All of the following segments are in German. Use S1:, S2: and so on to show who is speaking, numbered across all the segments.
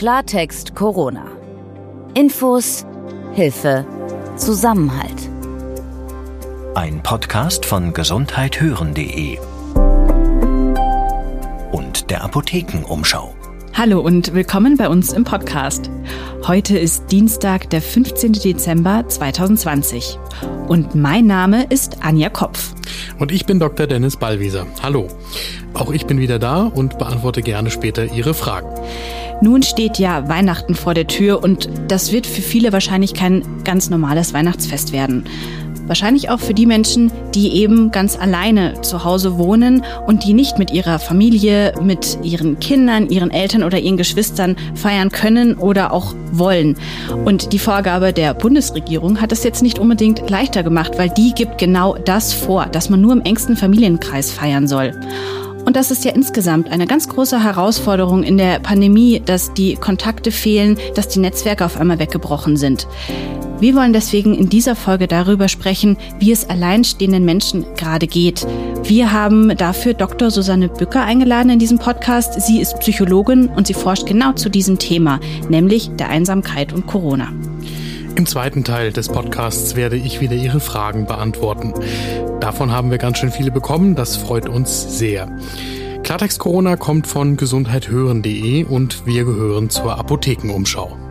S1: Klartext Corona. Infos, Hilfe, Zusammenhalt.
S2: Ein Podcast von gesundheithören.de und der Apothekenumschau.
S3: Hallo und willkommen bei uns im Podcast. Heute ist Dienstag, der 15. Dezember 2020. Und mein Name ist Anja Kopf.
S4: Und ich bin Dr. Dennis Ballwieser. Hallo. Auch ich bin wieder da und beantworte gerne später Ihre Fragen.
S3: Nun steht ja Weihnachten vor der Tür und das wird für viele wahrscheinlich kein ganz normales Weihnachtsfest werden. Wahrscheinlich auch für die Menschen, die eben ganz alleine zu Hause wohnen und die nicht mit ihrer Familie, mit ihren Kindern, ihren Eltern oder ihren Geschwistern feiern können oder auch wollen. Und die Vorgabe der Bundesregierung hat es jetzt nicht unbedingt leichter gemacht, weil die gibt genau das vor, dass man nur im engsten Familienkreis feiern soll. Und das ist ja insgesamt eine ganz große Herausforderung in der Pandemie, dass die Kontakte fehlen, dass die Netzwerke auf einmal weggebrochen sind. Wir wollen deswegen in dieser Folge darüber sprechen, wie es alleinstehenden Menschen gerade geht. Wir haben dafür Dr. Susanne Bücker eingeladen in diesem Podcast. Sie ist Psychologin und sie forscht genau zu diesem Thema, nämlich der Einsamkeit und Corona.
S4: Im zweiten Teil des Podcasts werde ich wieder Ihre Fragen beantworten. Davon haben wir ganz schön viele bekommen, das freut uns sehr. Klartext Corona kommt von gesundheithören.de und wir gehören zur Apothekenumschau.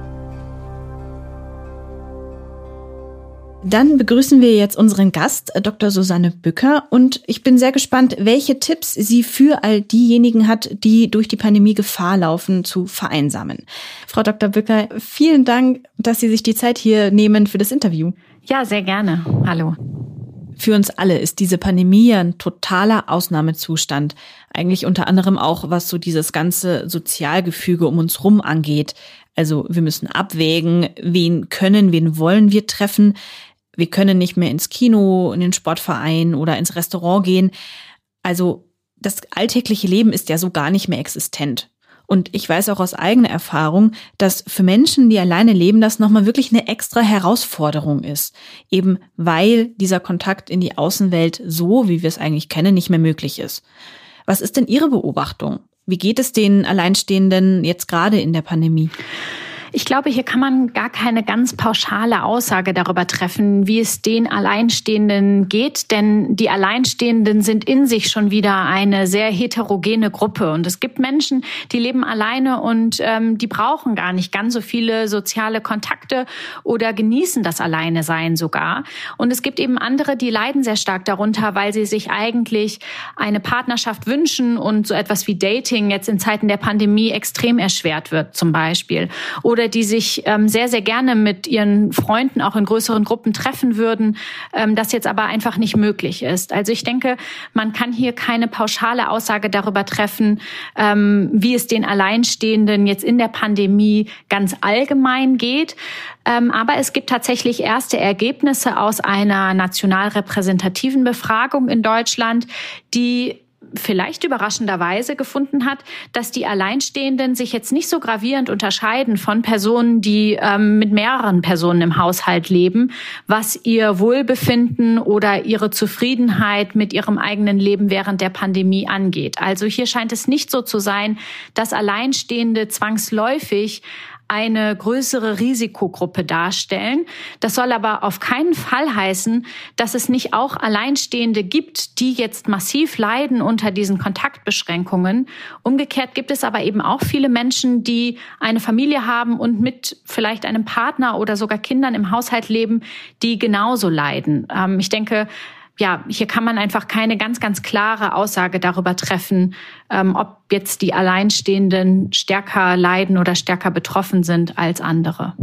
S3: Dann begrüßen wir jetzt unseren Gast, äh, Dr. Susanne Bücker. Und ich bin sehr gespannt, welche Tipps sie für all diejenigen hat, die durch die Pandemie Gefahr laufen, zu vereinsamen. Frau Dr. Bücker, vielen Dank, dass Sie sich die Zeit hier nehmen für das Interview.
S5: Ja, sehr gerne. Hallo.
S3: Für uns alle ist diese Pandemie ein totaler Ausnahmezustand. Eigentlich unter anderem auch, was so dieses ganze Sozialgefüge um uns rum angeht. Also wir müssen abwägen, wen können, wen wollen wir treffen. Wir können nicht mehr ins Kino, in den Sportverein oder ins Restaurant gehen. Also das alltägliche Leben ist ja so gar nicht mehr existent. Und ich weiß auch aus eigener Erfahrung, dass für Menschen, die alleine leben, das nochmal wirklich eine extra Herausforderung ist. Eben weil dieser Kontakt in die Außenwelt so, wie wir es eigentlich kennen, nicht mehr möglich ist. Was ist denn Ihre Beobachtung? Wie geht es den Alleinstehenden jetzt gerade in der Pandemie?
S5: Ich glaube, hier kann man gar keine ganz pauschale Aussage darüber treffen, wie es den Alleinstehenden geht, denn die Alleinstehenden sind in sich schon wieder eine sehr heterogene Gruppe. Und es gibt Menschen, die leben alleine und ähm, die brauchen gar nicht ganz so viele soziale Kontakte oder genießen das Alleine sein sogar. Und es gibt eben andere, die leiden sehr stark darunter, weil sie sich eigentlich eine Partnerschaft wünschen und so etwas wie Dating jetzt in Zeiten der Pandemie extrem erschwert wird zum Beispiel. Oder oder die sich ähm, sehr, sehr gerne mit ihren Freunden auch in größeren Gruppen treffen würden, ähm, das jetzt aber einfach nicht möglich ist. Also ich denke, man kann hier keine pauschale Aussage darüber treffen, ähm, wie es den Alleinstehenden jetzt in der Pandemie ganz allgemein geht. Ähm, aber es gibt tatsächlich erste Ergebnisse aus einer national repräsentativen Befragung in Deutschland, die vielleicht überraschenderweise gefunden hat, dass die Alleinstehenden sich jetzt nicht so gravierend unterscheiden von Personen, die ähm, mit mehreren Personen im Haushalt leben, was ihr Wohlbefinden oder ihre Zufriedenheit mit ihrem eigenen Leben während der Pandemie angeht. Also hier scheint es nicht so zu sein, dass Alleinstehende zwangsläufig eine größere Risikogruppe darstellen. Das soll aber auf keinen Fall heißen, dass es nicht auch Alleinstehende gibt, die jetzt massiv leiden unter diesen Kontaktbeschränkungen. Umgekehrt gibt es aber eben auch viele Menschen, die eine Familie haben und mit vielleicht einem Partner oder sogar Kindern im Haushalt leben, die genauso leiden. Ähm, ich denke, ja, hier kann man einfach keine ganz, ganz klare Aussage darüber treffen, ähm, ob jetzt die Alleinstehenden stärker leiden oder stärker betroffen sind als andere.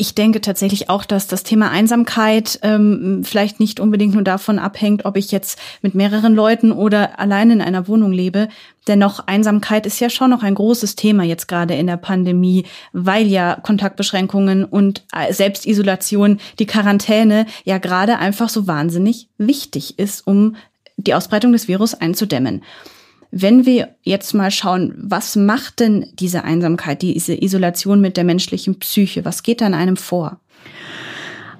S3: Ich denke tatsächlich auch, dass das Thema Einsamkeit ähm, vielleicht nicht unbedingt nur davon abhängt, ob ich jetzt mit mehreren Leuten oder allein in einer Wohnung lebe. Dennoch, Einsamkeit ist ja schon noch ein großes Thema jetzt gerade in der Pandemie, weil ja Kontaktbeschränkungen und äh, Selbstisolation, die Quarantäne ja gerade einfach so wahnsinnig wichtig ist, um die Ausbreitung des Virus einzudämmen. Wenn wir jetzt mal schauen, was macht denn diese Einsamkeit, diese Isolation mit der menschlichen Psyche? Was geht da in einem vor?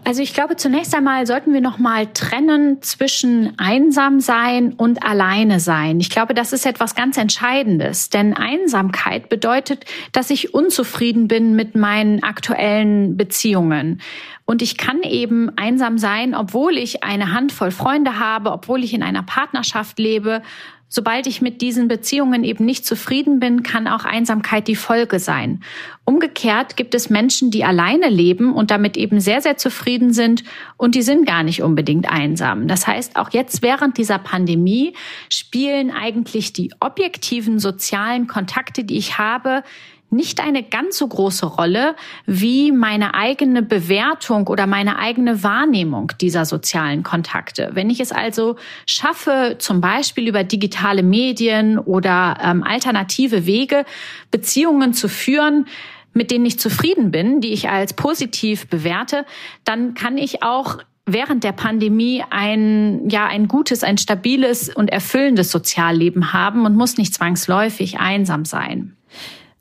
S5: Also ich glaube, zunächst einmal sollten wir noch mal trennen zwischen einsam sein und alleine sein. Ich glaube, das ist etwas ganz Entscheidendes, denn Einsamkeit bedeutet, dass ich unzufrieden bin mit meinen aktuellen Beziehungen. Und ich kann eben einsam sein, obwohl ich eine Handvoll Freunde habe, obwohl ich in einer Partnerschaft lebe, Sobald ich mit diesen Beziehungen eben nicht zufrieden bin, kann auch Einsamkeit die Folge sein. Umgekehrt gibt es Menschen, die alleine leben und damit eben sehr, sehr zufrieden sind und die sind gar nicht unbedingt einsam. Das heißt, auch jetzt während dieser Pandemie spielen eigentlich die objektiven sozialen Kontakte, die ich habe, nicht eine ganz so große Rolle wie meine eigene Bewertung oder meine eigene Wahrnehmung dieser sozialen Kontakte. Wenn ich es also schaffe, zum Beispiel über digitale Medien oder ähm, alternative Wege Beziehungen zu führen, mit denen ich zufrieden bin, die ich als positiv bewerte, dann kann ich auch während der Pandemie ein, ja, ein gutes, ein stabiles und erfüllendes Sozialleben haben und muss nicht zwangsläufig einsam sein.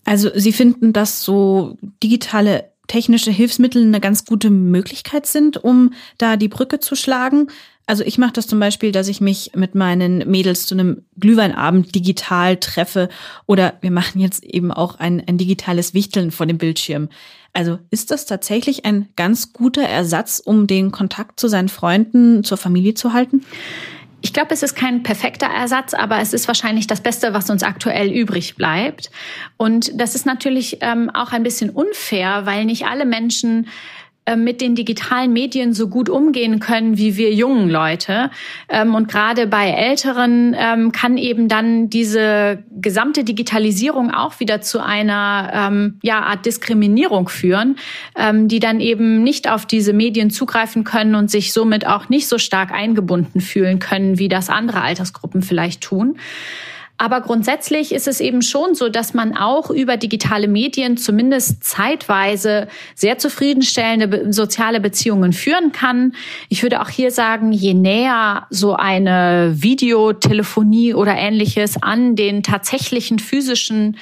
S3: Also Sie finden, dass so digitale technische Hilfsmittel eine ganz gute Möglichkeit sind, um da die Brücke zu schlagen. Also ich mache das zum Beispiel, dass ich mich mit meinen Mädels zu einem Glühweinabend digital treffe oder wir machen jetzt eben auch ein, ein digitales Wichteln vor dem Bildschirm. Also ist das tatsächlich ein ganz guter Ersatz, um den Kontakt zu seinen Freunden, zur Familie zu halten?
S5: Ich glaube, es ist kein perfekter Ersatz, aber es ist wahrscheinlich das Beste, was uns aktuell übrig bleibt. Und das ist natürlich ähm, auch ein bisschen unfair, weil nicht alle Menschen mit den digitalen Medien so gut umgehen können wie wir jungen Leute. Ähm, und gerade bei Älteren ähm, kann eben dann diese gesamte Digitalisierung auch wieder zu einer ähm, ja, Art Diskriminierung führen, die dann eben nicht auf diese Medien zugreifen können und sich somit auch nicht so stark eingebunden fühlen können, wie das andere Altersgruppen vielleicht tun. Aber grundsätzlich ist es eben schon so, dass man auch über digitale Medien zumindest zeitweise sehr zufriedenstellende soziale Beziehungen führen kann. Ich würde auch hier sagen, je näher so eine Videotelefonie oder ähnliches an den tatsächlichen physischen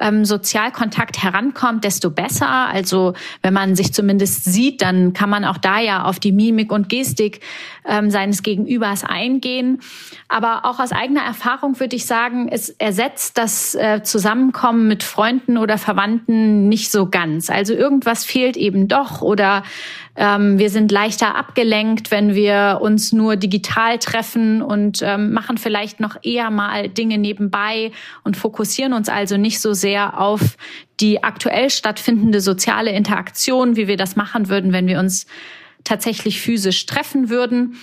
S5: ähm, Sozialkontakt herankommt, desto besser. Also wenn man sich zumindest sieht, dann kann man auch da ja auf die Mimik und Gestik ähm, seines Gegenübers eingehen. Aber auch aus eigener Erfahrung würde ich sagen, es ersetzt das äh, Zusammenkommen mit Freunden oder Verwandten nicht so ganz. Also irgendwas fehlt eben doch oder ähm, wir sind leichter abgelenkt, wenn wir uns nur digital treffen und ähm, machen vielleicht noch eher mal Dinge nebenbei und fokussieren uns also nicht so sehr auf die aktuell stattfindende soziale Interaktion, wie wir das machen würden, wenn wir uns tatsächlich physisch treffen würden.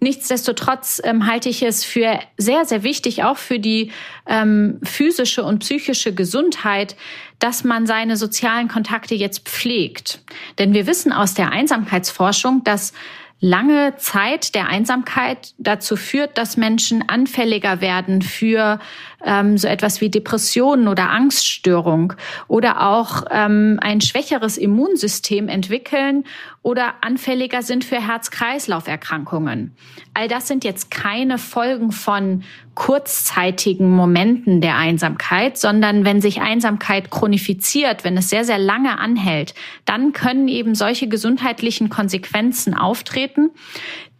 S5: Nichtsdestotrotz ähm, halte ich es für sehr, sehr wichtig, auch für die ähm, physische und psychische Gesundheit, dass man seine sozialen Kontakte jetzt pflegt. Denn wir wissen aus der Einsamkeitsforschung, dass lange Zeit der Einsamkeit dazu führt, dass Menschen anfälliger werden für ähm, so etwas wie Depressionen oder Angststörung oder auch ähm, ein schwächeres Immunsystem entwickeln oder anfälliger sind für Herz-Kreislauf-Erkrankungen. All das sind jetzt keine Folgen von kurzzeitigen Momenten der Einsamkeit, sondern wenn sich Einsamkeit chronifiziert, wenn es sehr, sehr lange anhält, dann können eben solche gesundheitlichen Konsequenzen auftreten,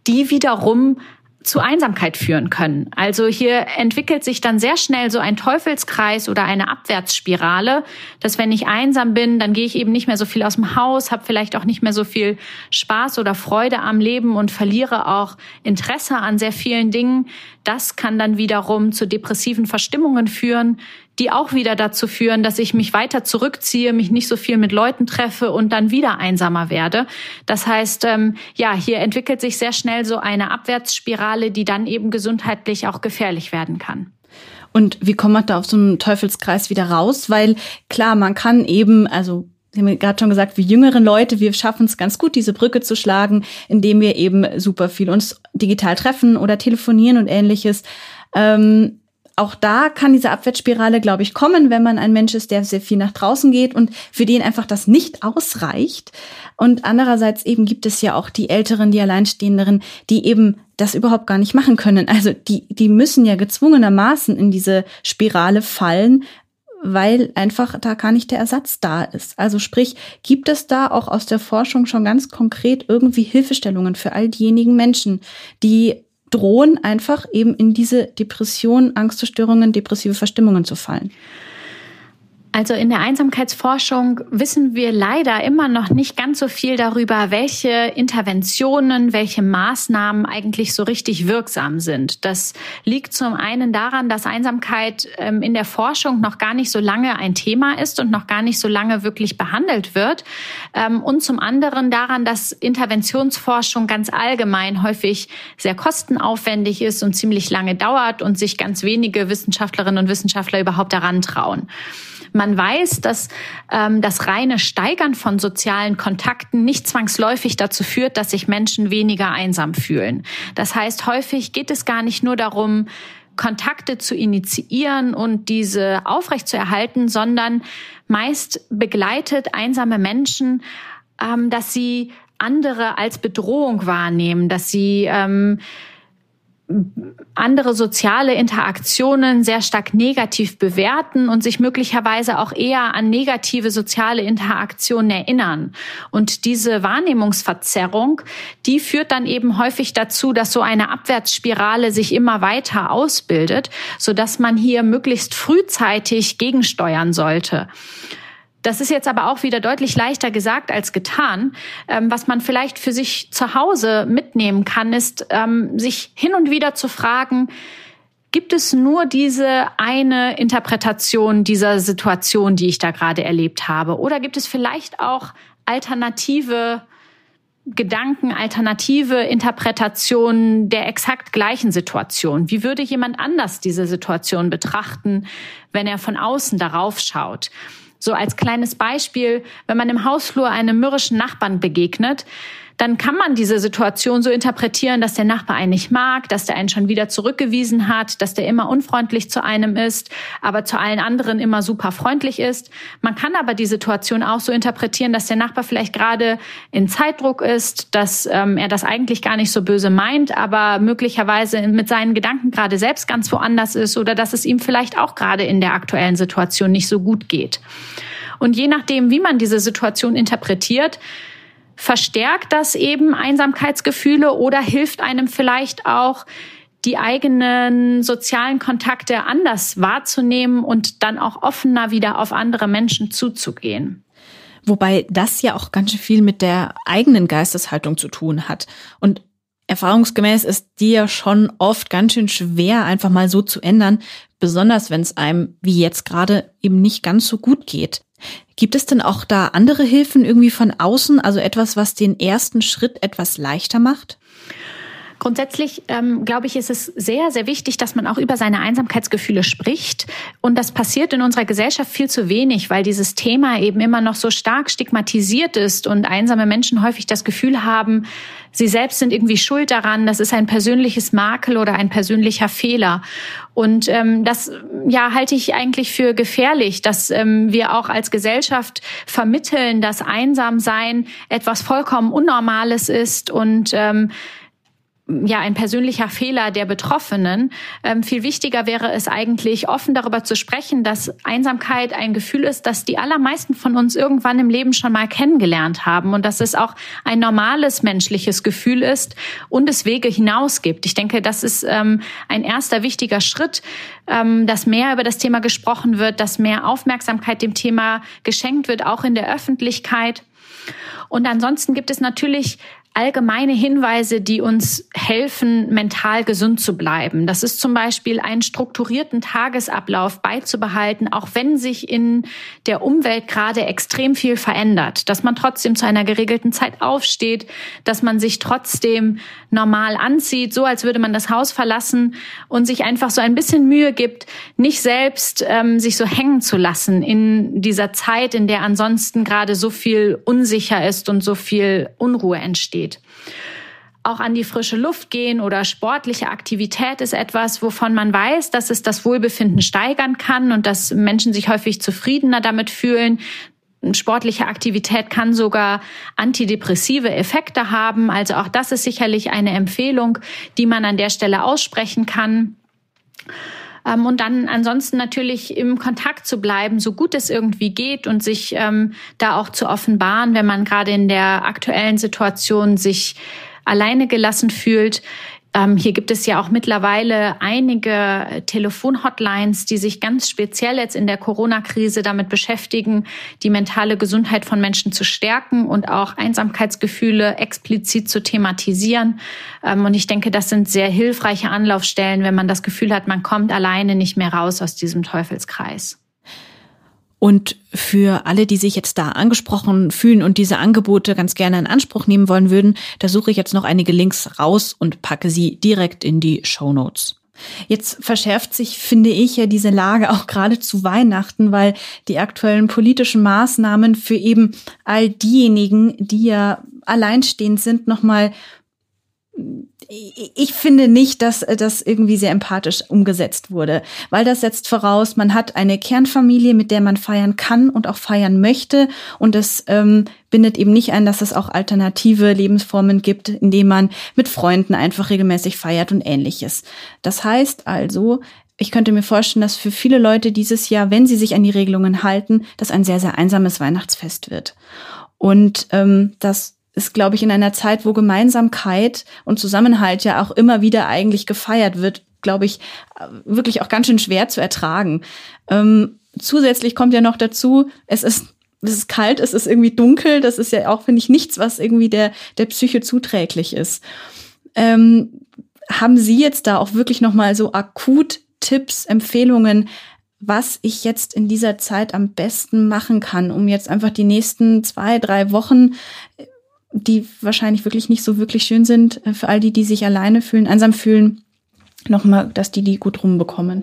S5: die wiederum zu Einsamkeit führen können. Also hier entwickelt sich dann sehr schnell so ein Teufelskreis oder eine Abwärtsspirale, dass wenn ich einsam bin, dann gehe ich eben nicht mehr so viel aus dem Haus, habe vielleicht auch nicht mehr so viel Spaß oder Freude am Leben und verliere auch Interesse an sehr vielen Dingen. Das kann dann wiederum zu depressiven Verstimmungen führen, die auch wieder dazu führen, dass ich mich weiter zurückziehe, mich nicht so viel mit Leuten treffe und dann wieder einsamer werde. Das heißt, ähm, ja, hier entwickelt sich sehr schnell so eine Abwärtsspirale, die dann eben gesundheitlich auch gefährlich werden kann.
S3: Und wie kommt man da auf so einen Teufelskreis wieder raus? Weil klar, man kann eben, also Sie haben gerade schon gesagt, wir jüngeren Leute, wir schaffen es ganz gut, diese Brücke zu schlagen, indem wir eben super viel uns digital treffen oder telefonieren und ähnliches. Ähm, auch da kann diese Abwärtsspirale, glaube ich, kommen, wenn man ein Mensch ist, der sehr viel nach draußen geht und für den einfach das nicht ausreicht. Und andererseits eben gibt es ja auch die Älteren, die Alleinstehenderen, die eben das überhaupt gar nicht machen können. Also die, die müssen ja gezwungenermaßen in diese Spirale fallen, weil einfach da gar nicht der Ersatz da ist. Also sprich, gibt es da auch aus der Forschung schon ganz konkret irgendwie Hilfestellungen für all diejenigen Menschen, die drohen, einfach eben in diese Depression, Angststörungen, depressive Verstimmungen zu fallen?
S5: Also in der Einsamkeitsforschung wissen wir leider immer noch nicht ganz so viel darüber, welche Interventionen, welche Maßnahmen eigentlich so richtig wirksam sind. Das liegt zum einen daran, dass Einsamkeit ähm, in der Forschung noch gar nicht so lange ein Thema ist und noch gar nicht so lange wirklich behandelt wird. Ähm, und zum anderen daran, dass Interventionsforschung ganz allgemein häufig sehr kostenaufwendig ist und ziemlich lange dauert und sich ganz wenige Wissenschaftlerinnen und Wissenschaftler überhaupt daran trauen. Man weiß, dass ähm, das reine Steigern von sozialen Kontakten nicht zwangsläufig dazu führt, dass sich Menschen weniger einsam fühlen. Das heißt, häufig geht es gar nicht nur darum, Kontakte zu initiieren und diese aufrechtzuerhalten, sondern meist begleitet einsame Menschen, ähm, dass sie andere als Bedrohung wahrnehmen, dass sie ähm, andere soziale Interaktionen sehr stark negativ bewerten und sich möglicherweise auch eher an negative soziale Interaktionen erinnern. Und diese Wahrnehmungsverzerrung, die führt dann eben häufig dazu, dass so eine Abwärtsspirale sich immer weiter ausbildet, so dass man hier möglichst frühzeitig gegensteuern sollte. Das ist jetzt aber auch wieder deutlich leichter gesagt als getan. Ähm, was man vielleicht für sich zu Hause mitnehmen kann, ist, ähm, sich hin und wieder zu fragen, gibt es nur diese eine Interpretation dieser Situation, die ich da gerade erlebt habe? Oder gibt es vielleicht auch alternative Gedanken, alternative Interpretationen der exakt gleichen Situation? Wie würde jemand anders diese Situation betrachten, wenn er von außen darauf schaut? So als kleines Beispiel, wenn man im Hausflur einem mürrischen Nachbarn begegnet, dann kann man diese Situation so interpretieren, dass der Nachbar einen nicht mag, dass der einen schon wieder zurückgewiesen hat, dass der immer unfreundlich zu einem ist, aber zu allen anderen immer super freundlich ist. Man kann aber die Situation auch so interpretieren, dass der Nachbar vielleicht gerade in Zeitdruck ist, dass ähm, er das eigentlich gar nicht so böse meint, aber möglicherweise mit seinen Gedanken gerade selbst ganz woanders ist oder dass es ihm vielleicht auch gerade in der aktuellen Situation nicht so gut geht. Und je nachdem, wie man diese Situation interpretiert, verstärkt das eben Einsamkeitsgefühle oder hilft einem vielleicht auch, die eigenen sozialen Kontakte anders wahrzunehmen und dann auch offener wieder auf andere Menschen zuzugehen.
S3: Wobei das ja auch ganz schön viel mit der eigenen Geisteshaltung zu tun hat. Und erfahrungsgemäß ist die ja schon oft ganz schön schwer, einfach mal so zu ändern, besonders wenn es einem wie jetzt gerade eben nicht ganz so gut geht. Gibt es denn auch da andere Hilfen irgendwie von außen, also etwas, was den ersten Schritt etwas leichter macht?
S5: Grundsätzlich ähm, glaube ich, ist es sehr, sehr wichtig, dass man auch über seine Einsamkeitsgefühle spricht. Und das passiert in unserer Gesellschaft viel zu wenig, weil dieses Thema eben immer noch so stark stigmatisiert ist und einsame Menschen häufig das Gefühl haben, sie selbst sind irgendwie schuld daran, das ist ein persönliches Makel oder ein persönlicher Fehler. Und ähm, das ja halte ich eigentlich für gefährlich, dass ähm, wir auch als Gesellschaft vermitteln, dass Einsamsein etwas vollkommen Unnormales ist und ähm, ja ein persönlicher Fehler der Betroffenen. Ähm, viel wichtiger wäre es eigentlich, offen darüber zu sprechen, dass Einsamkeit ein Gefühl ist, das die allermeisten von uns irgendwann im Leben schon mal kennengelernt haben und dass es auch ein normales menschliches Gefühl ist und es Wege hinaus gibt. Ich denke, das ist ähm, ein erster wichtiger Schritt, ähm, dass mehr über das Thema gesprochen wird, dass mehr Aufmerksamkeit dem Thema geschenkt wird, auch in der Öffentlichkeit. Und ansonsten gibt es natürlich allgemeine Hinweise, die uns helfen, mental gesund zu bleiben. Das ist zum Beispiel einen strukturierten Tagesablauf beizubehalten, auch wenn sich in der Umwelt gerade extrem viel verändert, dass man trotzdem zu einer geregelten Zeit aufsteht, dass man sich trotzdem normal anzieht, so als würde man das Haus verlassen und sich einfach so ein bisschen Mühe gibt, nicht selbst ähm, sich so hängen zu lassen in dieser Zeit, in der ansonsten gerade so viel unsicher ist und so viel Unruhe entsteht geht. Auch an die frische Luft gehen oder sportliche Aktivität ist etwas, wovon man weiß, dass es das Wohlbefinden steigern kann und dass Menschen sich häufig zufriedener damit fühlen. Sportliche Aktivität kann sogar antidepressive Effekte haben. Also auch das ist sicherlich eine Empfehlung, die man an der Stelle aussprechen kann. Ähm, und dann ansonsten natürlich im Kontakt zu bleiben, so gut es irgendwie geht und sich ähm, da auch zu offenbaren, wenn man gerade in der aktuellen Situation sich alleine gelassen fühlt. Ähm, hier gibt es ja auch mittlerweile einige Telefonhotlines, die sich ganz speziell jetzt in der Corona-Krise damit beschäftigen, die mentale Gesundheit von Menschen zu stärken und auch Einsamkeitsgefühle explizit zu thematisieren. Ähm, und ich denke, das sind sehr hilfreiche Anlaufstellen, wenn man das Gefühl hat, man kommt alleine nicht mehr raus aus diesem Teufelskreis.
S3: Und für alle, die sich jetzt da angesprochen fühlen und diese Angebote ganz gerne in Anspruch nehmen wollen würden, da suche ich jetzt noch einige Links raus und packe sie direkt in die Show Notes. Jetzt verschärft sich, finde ich, ja diese Lage auch gerade zu Weihnachten, weil die aktuellen politischen Maßnahmen für eben all diejenigen, die ja alleinstehend sind, nochmal ich finde nicht, dass das irgendwie sehr empathisch umgesetzt wurde, weil das setzt voraus, man hat eine Kernfamilie, mit der man feiern kann und auch feiern möchte und das ähm, bindet eben nicht ein, dass es auch alternative Lebensformen gibt, indem man mit Freunden einfach regelmäßig feiert und ähnliches. Das heißt also, ich könnte mir vorstellen, dass für viele Leute dieses Jahr, wenn sie sich an die Regelungen halten, das ein sehr, sehr einsames Weihnachtsfest wird. Und ähm, das ist, glaube ich, in einer Zeit, wo Gemeinsamkeit und Zusammenhalt ja auch immer wieder eigentlich gefeiert wird, glaube ich, wirklich auch ganz schön schwer zu ertragen. Ähm, zusätzlich kommt ja noch dazu, es ist es ist kalt, es ist irgendwie dunkel. Das ist ja auch, finde ich, nichts, was irgendwie der, der Psyche zuträglich ist. Ähm, haben Sie jetzt da auch wirklich nochmal so akut Tipps, Empfehlungen, was ich jetzt in dieser Zeit am besten machen kann, um jetzt einfach die nächsten zwei, drei Wochen die wahrscheinlich wirklich nicht so wirklich schön sind, äh, für all die, die sich alleine fühlen, einsam fühlen, nochmal, dass die die gut rumbekommen.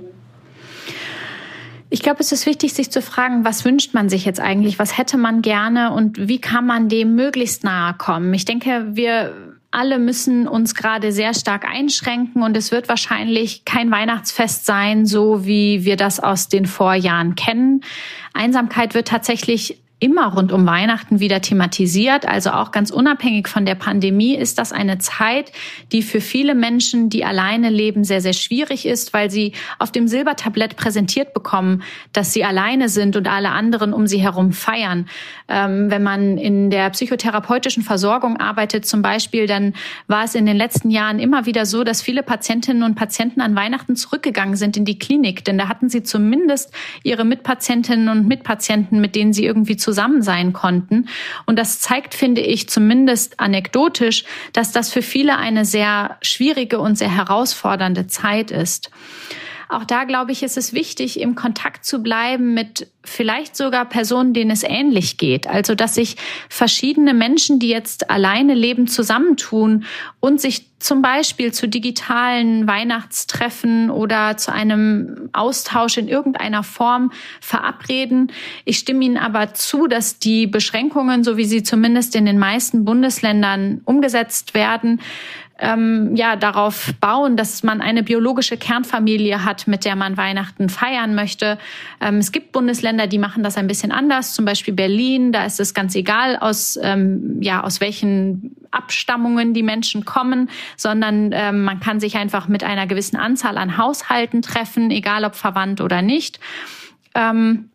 S5: Ich glaube, es ist wichtig, sich zu fragen, was wünscht man sich jetzt eigentlich? Was hätte man gerne und wie kann man dem möglichst nahe kommen? Ich denke, wir alle müssen uns gerade sehr stark einschränken und es wird wahrscheinlich kein Weihnachtsfest sein, so wie wir das aus den Vorjahren kennen. Einsamkeit wird tatsächlich immer rund um Weihnachten wieder thematisiert. Also auch ganz unabhängig von der Pandemie ist das eine Zeit, die für viele Menschen, die alleine leben, sehr, sehr schwierig ist, weil sie auf dem Silbertablett präsentiert bekommen, dass sie alleine sind und alle anderen um sie herum feiern. Ähm, wenn man in der psychotherapeutischen Versorgung arbeitet zum Beispiel, dann war es in den letzten Jahren immer wieder so, dass viele Patientinnen und Patienten an Weihnachten zurückgegangen sind in die Klinik, denn da hatten sie zumindest ihre Mitpatientinnen und Mitpatienten, mit denen sie irgendwie zusammen sein konnten. Und das zeigt, finde ich, zumindest anekdotisch, dass das für viele eine sehr schwierige und sehr herausfordernde Zeit ist. Auch da, glaube ich, ist es wichtig, im Kontakt zu bleiben mit vielleicht sogar Personen, denen es ähnlich geht. Also, dass sich verschiedene Menschen, die jetzt alleine leben, zusammentun und sich zum Beispiel zu digitalen Weihnachtstreffen oder zu einem Austausch in irgendeiner Form verabreden. Ich stimme Ihnen aber zu, dass die Beschränkungen, so wie sie zumindest in den meisten Bundesländern umgesetzt werden, ähm, ja darauf bauen, dass man eine biologische Kernfamilie hat, mit der man Weihnachten feiern möchte. Ähm, es gibt Bundesländer, die machen das ein bisschen anders, zum Beispiel Berlin. Da ist es ganz egal, aus ähm, ja aus welchen Abstammungen die Menschen kommen, sondern ähm, man kann sich einfach mit einer gewissen Anzahl an Haushalten treffen, egal ob verwandt oder nicht. Ähm,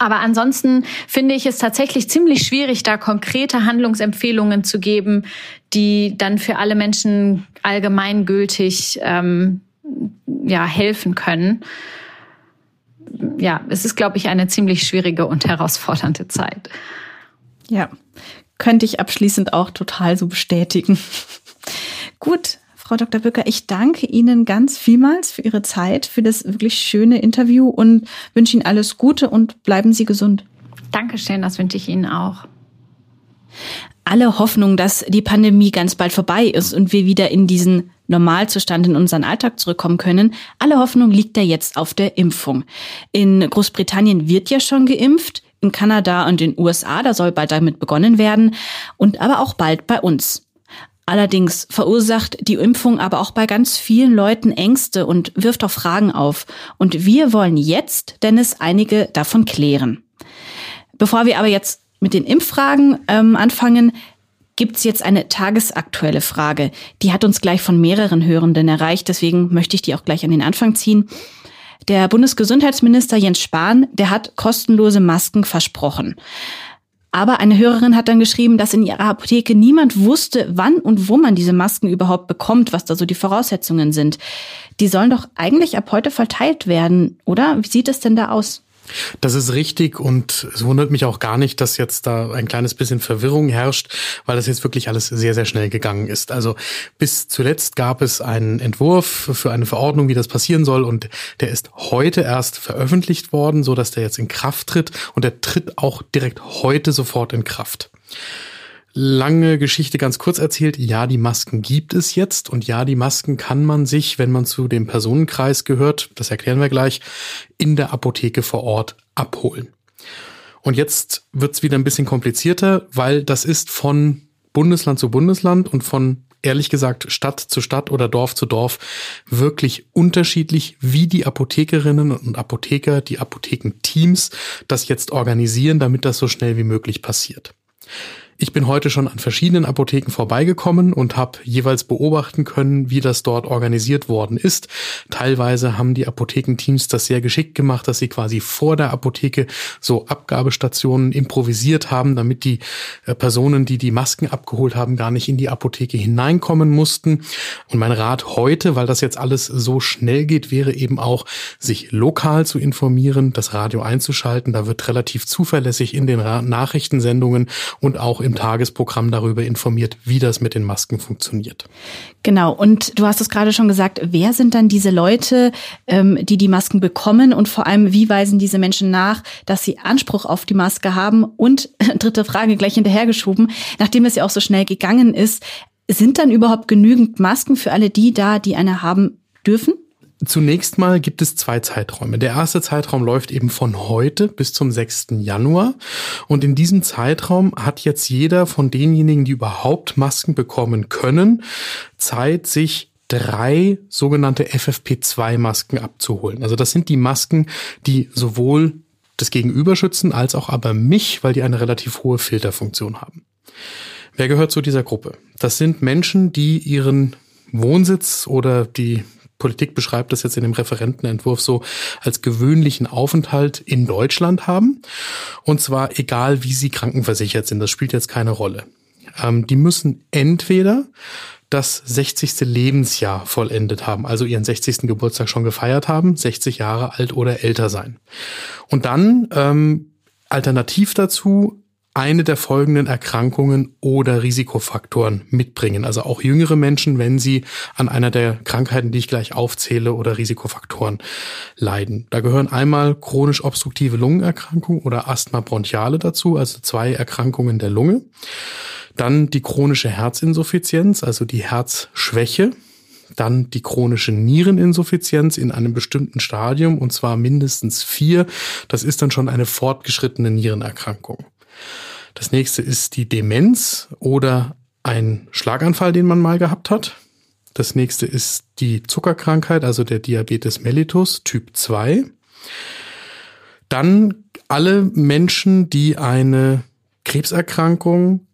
S5: aber ansonsten finde ich es tatsächlich ziemlich schwierig, da konkrete Handlungsempfehlungen zu geben, die dann für alle Menschen allgemeingültig ähm, ja, helfen können. Ja, es ist, glaube ich, eine ziemlich schwierige und herausfordernde Zeit.
S3: Ja, könnte ich abschließend auch total so bestätigen. Gut, Frau Dr. Bücker, ich danke Ihnen ganz vielmals für Ihre Zeit, für das wirklich schöne Interview und wünsche Ihnen alles Gute und bleiben Sie gesund.
S5: Dankeschön, das wünsche ich Ihnen auch.
S3: Alle Hoffnung, dass die Pandemie ganz bald vorbei ist und wir wieder in diesen Normalzustand in unseren Alltag zurückkommen können, alle Hoffnung liegt da jetzt auf der Impfung. In Großbritannien wird ja schon geimpft, in Kanada und in den USA, da soll bald damit begonnen werden und aber auch bald bei uns. Allerdings verursacht die Impfung aber auch bei ganz vielen Leuten Ängste und wirft auch Fragen auf. Und wir wollen jetzt, Dennis, einige davon klären. Bevor wir aber jetzt mit den Impffragen ähm, anfangen, gibt's jetzt eine tagesaktuelle Frage. Die hat uns gleich von mehreren Hörenden erreicht, deswegen möchte ich die auch gleich an den Anfang ziehen. Der Bundesgesundheitsminister Jens Spahn, der hat kostenlose Masken versprochen. Aber eine Hörerin hat dann geschrieben, dass in ihrer Apotheke niemand wusste, wann und wo man diese Masken überhaupt bekommt, was da so die Voraussetzungen sind. Die sollen doch eigentlich ab heute verteilt werden, oder? Wie sieht es denn da aus?
S4: Das ist richtig und es wundert mich auch gar nicht, dass jetzt da ein kleines bisschen Verwirrung herrscht, weil das jetzt wirklich alles sehr, sehr schnell gegangen ist. Also bis zuletzt gab es einen Entwurf für eine Verordnung, wie das passieren soll und der ist heute erst veröffentlicht worden, so dass der jetzt in Kraft tritt und der tritt auch direkt heute sofort in Kraft. Lange Geschichte ganz kurz erzählt. Ja, die Masken gibt es jetzt und ja, die Masken kann man sich, wenn man zu dem Personenkreis gehört, das erklären wir gleich, in der Apotheke vor Ort abholen. Und jetzt wird's wieder ein bisschen komplizierter, weil das ist von Bundesland zu Bundesland und von ehrlich gesagt Stadt zu Stadt oder Dorf zu Dorf wirklich unterschiedlich, wie die Apothekerinnen und Apotheker, die Apothekenteams das jetzt organisieren, damit das so schnell wie möglich passiert. Ich bin heute schon an verschiedenen Apotheken vorbeigekommen und habe jeweils beobachten können, wie das dort organisiert worden ist. Teilweise haben die Apothekenteams das sehr geschickt gemacht, dass sie quasi vor der Apotheke so Abgabestationen improvisiert haben, damit die äh, Personen, die die Masken abgeholt haben, gar nicht in die Apotheke hineinkommen mussten. Und mein Rat heute, weil das jetzt alles so schnell geht, wäre eben auch, sich lokal zu informieren, das Radio einzuschalten. Da wird relativ zuverlässig in den Nachrichtensendungen und auch im Tagesprogramm darüber informiert, wie das mit den Masken funktioniert.
S3: Genau. Und du hast es gerade schon gesagt. Wer sind dann diese Leute, ähm, die die Masken bekommen? Und vor allem, wie weisen diese Menschen nach, dass sie Anspruch auf die Maske haben? Und dritte Frage gleich hinterhergeschoben. Nachdem es ja auch so schnell gegangen ist, sind dann überhaupt genügend Masken für alle die da, die eine haben dürfen?
S4: Zunächst mal gibt es zwei Zeiträume. Der erste Zeitraum läuft eben von heute bis zum 6. Januar. Und in diesem Zeitraum hat jetzt jeder von denjenigen, die überhaupt Masken bekommen können, Zeit, sich drei sogenannte FFP2-Masken abzuholen. Also das sind die Masken, die sowohl das Gegenüber schützen als auch aber mich, weil die eine relativ hohe Filterfunktion haben. Wer gehört zu dieser Gruppe? Das sind Menschen, die ihren Wohnsitz oder die Politik beschreibt das jetzt in dem Referentenentwurf so als gewöhnlichen Aufenthalt in Deutschland haben. Und zwar egal, wie sie krankenversichert sind. Das spielt jetzt keine Rolle. Ähm, die müssen entweder das 60. Lebensjahr vollendet haben, also ihren 60. Geburtstag schon gefeiert haben, 60 Jahre alt oder älter sein. Und dann ähm, alternativ dazu eine der folgenden Erkrankungen oder Risikofaktoren mitbringen. Also auch jüngere Menschen, wenn sie an einer der Krankheiten, die ich gleich aufzähle, oder Risikofaktoren leiden. Da gehören einmal chronisch obstruktive Lungenerkrankung oder Asthma bronchiale dazu, also zwei Erkrankungen der Lunge. Dann die chronische Herzinsuffizienz, also die Herzschwäche. Dann die chronische Niereninsuffizienz in einem bestimmten Stadium, und zwar mindestens vier. Das ist dann schon eine fortgeschrittene Nierenerkrankung. Das nächste ist die Demenz oder ein Schlaganfall, den man mal gehabt hat. Das nächste ist die Zuckerkrankheit, also der Diabetes mellitus Typ 2. Dann alle Menschen, die eine Krebserkrankung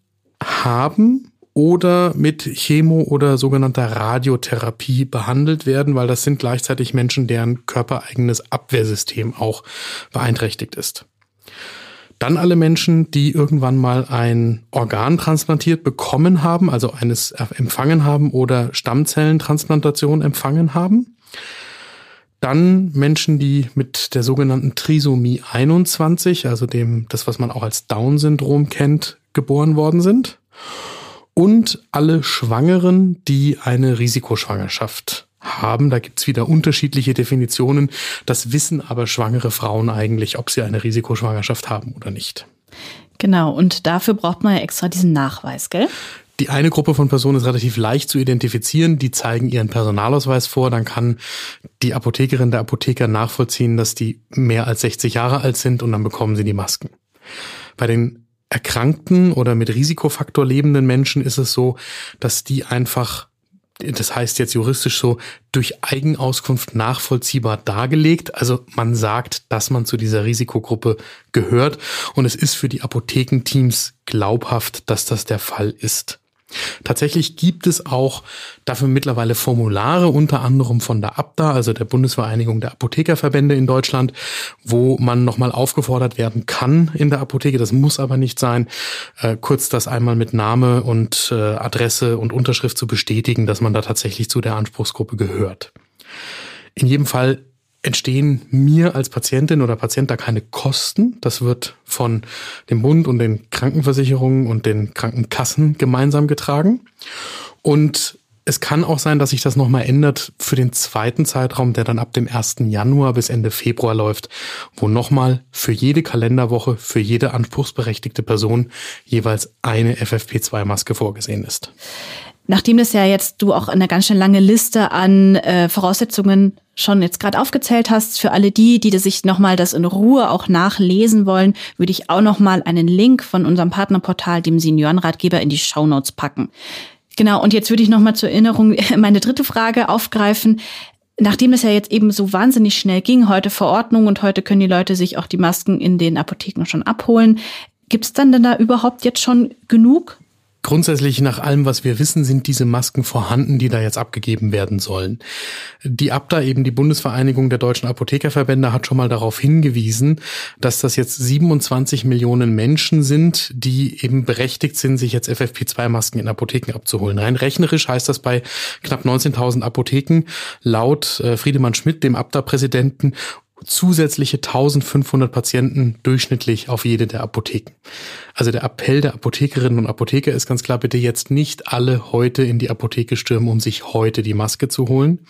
S4: haben oder mit Chemo oder sogenannter Radiotherapie behandelt werden, weil das sind gleichzeitig Menschen, deren körpereigenes Abwehrsystem auch beeinträchtigt ist. Dann alle Menschen, die irgendwann mal ein Organ transplantiert bekommen haben, also eines empfangen haben oder Stammzellentransplantation empfangen haben. Dann Menschen, die mit der sogenannten Trisomie 21, also dem, das, was man auch als Down-Syndrom kennt, geboren worden sind. Und alle Schwangeren, die eine Risikoschwangerschaft haben. Da gibt's wieder unterschiedliche Definitionen. Das wissen aber schwangere Frauen eigentlich, ob sie eine Risikoschwangerschaft haben oder nicht.
S3: Genau, und dafür braucht man ja extra diesen Nachweis, gell?
S4: Die eine Gruppe von Personen ist relativ leicht zu identifizieren. Die zeigen ihren Personalausweis vor. Dann kann die Apothekerin, der Apotheker nachvollziehen, dass die mehr als 60 Jahre alt sind und dann bekommen sie die Masken. Bei den erkrankten oder mit Risikofaktor lebenden Menschen ist es so, dass die einfach das heißt jetzt juristisch so, durch Eigenauskunft nachvollziehbar dargelegt. Also man sagt, dass man zu dieser Risikogruppe gehört und es ist für die Apothekenteams glaubhaft, dass das der Fall ist. Tatsächlich gibt es auch dafür mittlerweile Formulare, unter anderem von der ABDA, also der Bundesvereinigung der Apothekerverbände in Deutschland, wo man nochmal aufgefordert werden kann in der Apotheke. Das muss aber nicht sein, äh, kurz das einmal mit Name und äh, Adresse und Unterschrift zu bestätigen, dass man da tatsächlich zu der Anspruchsgruppe gehört. In jedem Fall entstehen mir als Patientin oder Patient da keine Kosten. Das wird von dem Bund und den Krankenversicherungen und den Krankenkassen gemeinsam getragen. Und es kann auch sein, dass sich das nochmal ändert für den zweiten Zeitraum, der dann ab dem 1. Januar bis Ende Februar läuft, wo nochmal für jede Kalenderwoche, für jede anspruchsberechtigte Person jeweils eine FFP2-Maske vorgesehen ist.
S3: Nachdem das ja jetzt du auch eine ganz schön lange Liste an äh, Voraussetzungen schon jetzt gerade aufgezählt hast, für alle die, die sich nochmal das in Ruhe auch nachlesen wollen, würde ich auch nochmal einen Link von unserem Partnerportal, dem Seniorenratgeber, in die Shownotes packen. Genau, und jetzt würde ich nochmal zur Erinnerung meine dritte Frage aufgreifen. Nachdem es ja jetzt eben so wahnsinnig schnell ging, heute Verordnung und heute können die Leute sich auch die Masken in den Apotheken schon abholen, gibt es dann denn da überhaupt jetzt schon genug?
S4: Grundsätzlich nach allem, was wir wissen, sind diese Masken vorhanden, die da jetzt abgegeben werden sollen. Die ABDA, eben die Bundesvereinigung der deutschen Apothekerverbände, hat schon mal darauf hingewiesen, dass das jetzt 27 Millionen Menschen sind, die eben berechtigt sind, sich jetzt FFP2-Masken in Apotheken abzuholen. Rein rechnerisch heißt das bei knapp 19.000 Apotheken laut äh, Friedemann Schmidt, dem ABDA-Präsidenten, zusätzliche 1500 Patienten durchschnittlich auf jede der Apotheken. Also der Appell der Apothekerinnen und Apotheker ist ganz klar, bitte jetzt nicht alle heute in die Apotheke stürmen, um sich heute die Maske zu holen,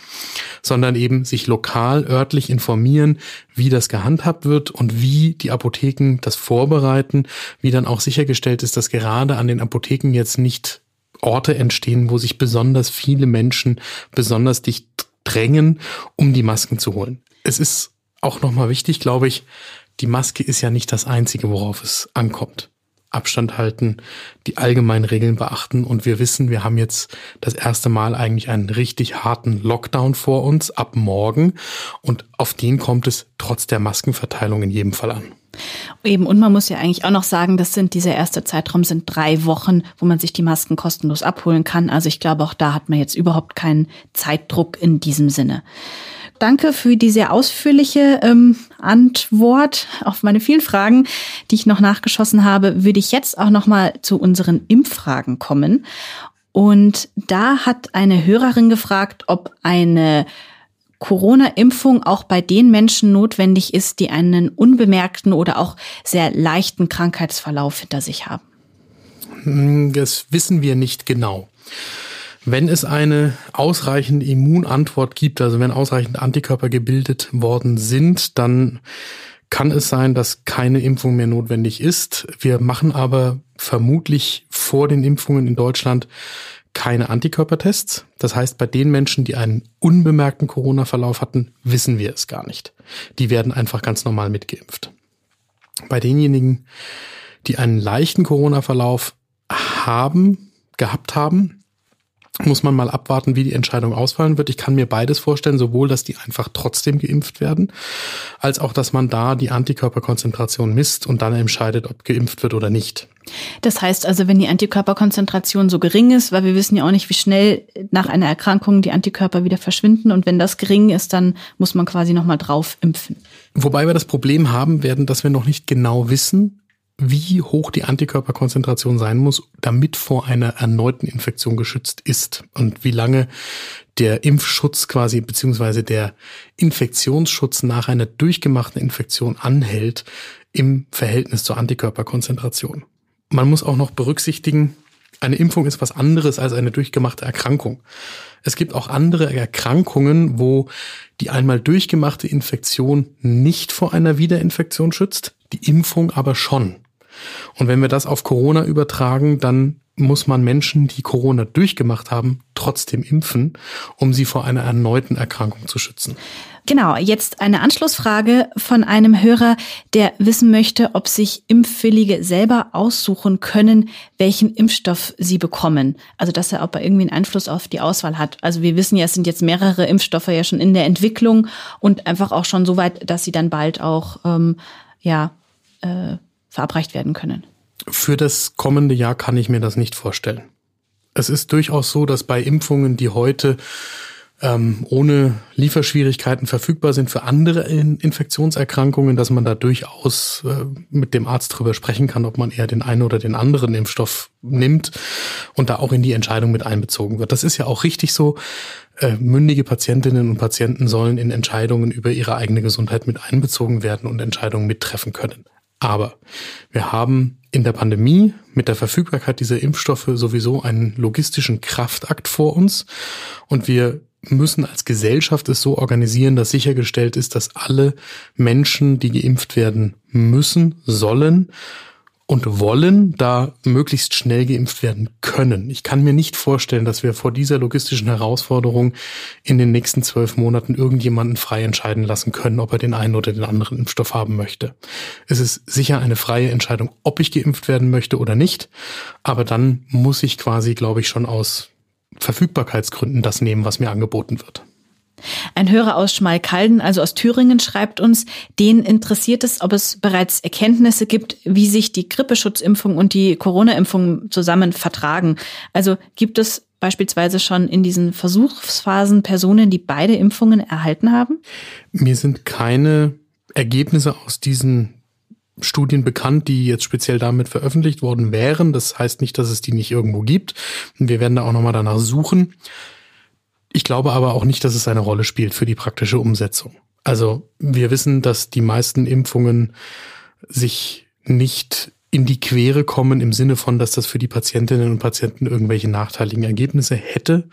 S4: sondern eben sich lokal, örtlich informieren, wie das gehandhabt wird und wie die Apotheken das vorbereiten, wie dann auch sichergestellt ist, dass gerade an den Apotheken jetzt nicht Orte entstehen, wo sich besonders viele Menschen besonders dicht drängen, um die Masken zu holen. Es ist auch nochmal wichtig, glaube ich, die Maske ist ja nicht das Einzige, worauf es ankommt. Abstand halten, die allgemeinen Regeln beachten und wir wissen, wir haben jetzt das erste Mal eigentlich einen richtig harten Lockdown vor uns ab morgen und auf den kommt es trotz der Maskenverteilung in jedem Fall an.
S3: Eben, und man muss ja eigentlich auch noch sagen, das sind, dieser erste Zeitraum sind drei Wochen, wo man sich die Masken kostenlos abholen kann. Also ich glaube, auch da hat man jetzt überhaupt keinen Zeitdruck in diesem Sinne. Danke für die sehr ausführliche ähm, Antwort auf meine vielen Fragen, die ich noch nachgeschossen habe. Würde ich jetzt auch noch mal zu unseren Impffragen kommen. Und da hat eine Hörerin gefragt, ob eine Corona-Impfung auch bei den Menschen notwendig ist, die einen unbemerkten oder auch sehr leichten Krankheitsverlauf hinter sich haben.
S4: Hm, das wissen wir nicht genau. Wenn es eine ausreichende Immunantwort gibt, also wenn ausreichend Antikörper gebildet worden sind, dann kann es sein, dass keine Impfung mehr notwendig ist. Wir machen aber vermutlich vor den Impfungen in Deutschland keine Antikörpertests. Das heißt, bei den Menschen, die einen unbemerkten Corona-Verlauf hatten, wissen wir es gar nicht. Die werden einfach ganz normal mitgeimpft. Bei denjenigen, die einen leichten Corona-Verlauf haben, gehabt haben, muss man mal abwarten, wie die Entscheidung ausfallen wird. Ich kann mir beides vorstellen, sowohl, dass die einfach trotzdem geimpft werden, als auch, dass man da die Antikörperkonzentration misst und dann entscheidet, ob geimpft wird oder nicht.
S3: Das heißt also, wenn die Antikörperkonzentration so gering ist, weil wir wissen ja auch nicht, wie schnell nach einer Erkrankung die Antikörper wieder verschwinden und wenn das gering ist, dann muss man quasi nochmal drauf impfen.
S4: Wobei wir das Problem haben werden, dass wir noch nicht genau wissen, wie hoch die Antikörperkonzentration sein muss, damit vor einer erneuten Infektion geschützt ist und wie lange der Impfschutz quasi beziehungsweise der Infektionsschutz nach einer durchgemachten Infektion anhält im Verhältnis zur Antikörperkonzentration. Man muss auch noch berücksichtigen, eine Impfung ist was anderes als eine durchgemachte Erkrankung. Es gibt auch andere Erkrankungen, wo die einmal durchgemachte Infektion nicht vor einer Wiederinfektion schützt, die Impfung aber schon. Und wenn wir das auf Corona übertragen, dann muss man Menschen, die Corona durchgemacht haben, trotzdem impfen, um sie vor einer erneuten Erkrankung zu schützen.
S3: Genau, jetzt eine Anschlussfrage von einem Hörer, der wissen möchte, ob sich Impfwillige selber aussuchen können, welchen Impfstoff sie bekommen. Also dass er ob irgendwie einen Einfluss auf die Auswahl hat. Also wir wissen ja, es sind jetzt mehrere Impfstoffe ja schon in der Entwicklung und einfach auch schon so weit, dass sie dann bald auch ähm, ja äh, verabreicht werden können.
S4: Für das kommende Jahr kann ich mir das nicht vorstellen. Es ist durchaus so, dass bei Impfungen, die heute ähm, ohne Lieferschwierigkeiten verfügbar sind für andere Infektionserkrankungen, dass man da durchaus äh, mit dem Arzt drüber sprechen kann, ob man eher den einen oder den anderen Impfstoff nimmt und da auch in die Entscheidung mit einbezogen wird. Das ist ja auch richtig so. Äh, mündige Patientinnen und Patienten sollen in Entscheidungen über ihre eigene Gesundheit mit einbezogen werden und Entscheidungen mittreffen können. Aber wir haben in der Pandemie mit der Verfügbarkeit dieser Impfstoffe sowieso einen logistischen Kraftakt vor uns. Und wir müssen als Gesellschaft es so organisieren, dass sichergestellt ist, dass alle Menschen, die geimpft werden müssen, sollen und wollen, da möglichst schnell geimpft werden können. Ich kann mir nicht vorstellen, dass wir vor dieser logistischen Herausforderung in den nächsten zwölf Monaten irgendjemanden frei entscheiden lassen können, ob er den einen oder den anderen Impfstoff haben möchte. Es ist sicher eine freie Entscheidung, ob ich geimpft werden möchte oder nicht. Aber dann muss ich quasi, glaube ich, schon aus Verfügbarkeitsgründen das nehmen, was mir angeboten wird.
S3: Ein Hörer aus Schmalkalden, also aus Thüringen, schreibt uns, den interessiert es, ob es bereits Erkenntnisse gibt, wie sich die Grippeschutzimpfung und die Corona-Impfung zusammen vertragen. Also gibt es beispielsweise schon in diesen Versuchsphasen Personen, die beide Impfungen erhalten haben?
S4: Mir sind keine Ergebnisse aus diesen Studien bekannt, die jetzt speziell damit veröffentlicht worden wären. Das heißt nicht, dass es die nicht irgendwo gibt. Wir werden da auch nochmal danach suchen. Ich glaube aber auch nicht, dass es eine Rolle spielt für die praktische Umsetzung. Also wir wissen, dass die meisten Impfungen sich nicht in die Quere kommen im Sinne von, dass das für die Patientinnen und Patienten irgendwelche nachteiligen Ergebnisse hätte.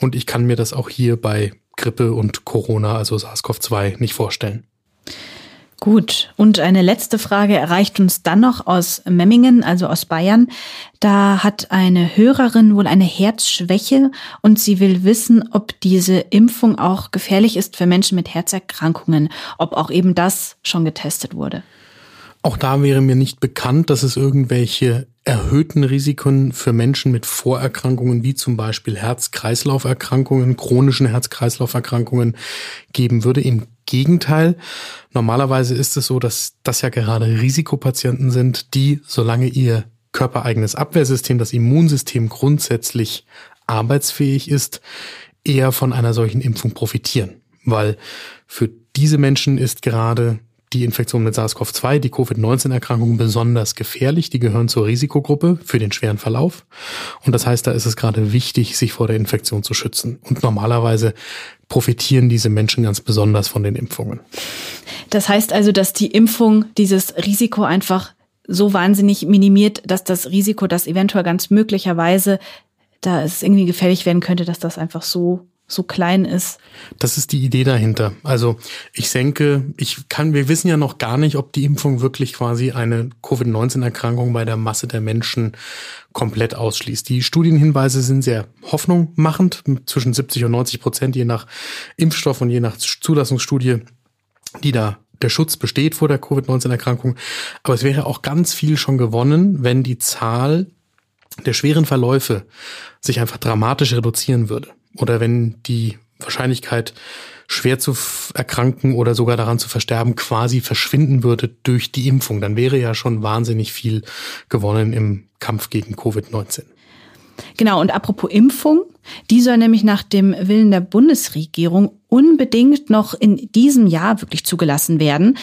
S4: Und ich kann mir das auch hier bei Grippe und Corona, also SARS-CoV-2, nicht vorstellen.
S3: Gut. Und eine letzte Frage erreicht uns dann noch aus Memmingen, also aus Bayern. Da hat eine Hörerin wohl eine Herzschwäche und sie will wissen, ob diese Impfung auch gefährlich ist für Menschen mit Herzerkrankungen, ob auch eben das schon getestet wurde.
S4: Auch da wäre mir nicht bekannt, dass es irgendwelche erhöhten Risiken für Menschen mit Vorerkrankungen wie zum Beispiel Herz-Kreislauf-Erkrankungen, chronischen Herz-Kreislauf-Erkrankungen geben würde. Im Gegenteil. Normalerweise ist es so, dass das ja gerade Risikopatienten sind, die, solange ihr körpereigenes Abwehrsystem, das Immunsystem grundsätzlich arbeitsfähig ist, eher von einer solchen Impfung profitieren. Weil für diese Menschen ist gerade die Infektion mit SARS-CoV-2, die Covid-19-Erkrankung besonders gefährlich. Die gehören zur Risikogruppe für den schweren Verlauf. Und das heißt, da ist es gerade wichtig, sich vor der Infektion zu schützen. Und normalerweise profitieren diese Menschen ganz besonders von den Impfungen.
S3: Das heißt also, dass die Impfung dieses Risiko einfach so wahnsinnig minimiert, dass das Risiko, das eventuell ganz möglicherweise da es irgendwie gefährlich werden könnte, dass das einfach so so klein ist.
S4: Das ist die Idee dahinter. Also ich denke, ich kann, wir wissen ja noch gar nicht, ob die Impfung wirklich quasi eine Covid-19-Erkrankung bei der Masse der Menschen komplett ausschließt. Die Studienhinweise sind sehr hoffnungmachend, zwischen 70 und 90 Prozent je nach Impfstoff und je nach Zulassungsstudie, die da der Schutz besteht vor der Covid-19-Erkrankung. Aber es wäre auch ganz viel schon gewonnen, wenn die Zahl der schweren Verläufe sich einfach dramatisch reduzieren würde oder wenn die Wahrscheinlichkeit, schwer zu erkranken oder sogar daran zu versterben, quasi verschwinden würde durch die Impfung, dann wäre ja schon wahnsinnig viel gewonnen im Kampf gegen Covid-19.
S3: Genau, und apropos Impfung, die soll nämlich nach dem Willen der Bundesregierung unbedingt noch in diesem Jahr wirklich zugelassen werden.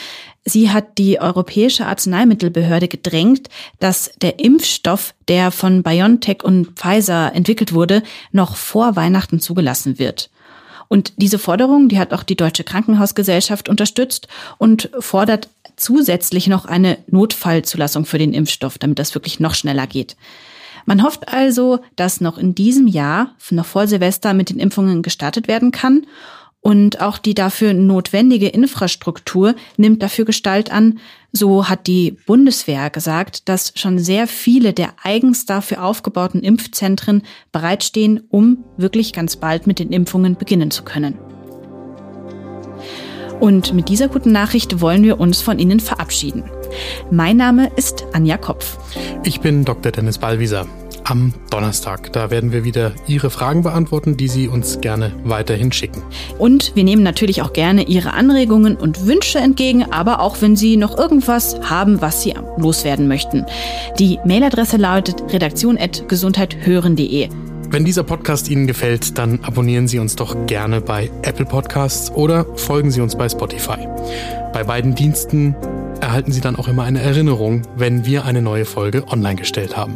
S3: Sie hat die Europäische Arzneimittelbehörde gedrängt, dass der Impfstoff, der von BioNTech und Pfizer entwickelt wurde, noch vor Weihnachten zugelassen wird. Und diese Forderung, die hat auch die Deutsche Krankenhausgesellschaft unterstützt und fordert zusätzlich noch eine Notfallzulassung für den Impfstoff, damit das wirklich noch schneller geht. Man hofft also, dass noch in diesem Jahr, noch vor Silvester, mit den Impfungen gestartet werden kann. Und auch die dafür notwendige Infrastruktur nimmt dafür Gestalt an. So hat die Bundeswehr gesagt, dass schon sehr viele der eigens dafür aufgebauten Impfzentren bereitstehen, um wirklich ganz bald mit den Impfungen beginnen zu können. Und mit dieser guten Nachricht wollen wir uns von Ihnen verabschieden. Mein Name ist Anja Kopf.
S4: Ich bin Dr. Dennis Ballwieser. Am Donnerstag, da werden wir wieder Ihre Fragen beantworten, die Sie uns gerne weiterhin schicken.
S3: Und wir nehmen natürlich auch gerne Ihre Anregungen und Wünsche entgegen, aber auch wenn Sie noch irgendwas haben, was Sie loswerden möchten. Die Mailadresse lautet redaktion.gesundheithören.de.
S4: Wenn dieser Podcast Ihnen gefällt, dann abonnieren Sie uns doch gerne bei Apple Podcasts oder folgen Sie uns bei Spotify. Bei beiden Diensten erhalten Sie dann auch immer eine Erinnerung, wenn wir eine neue Folge online gestellt haben.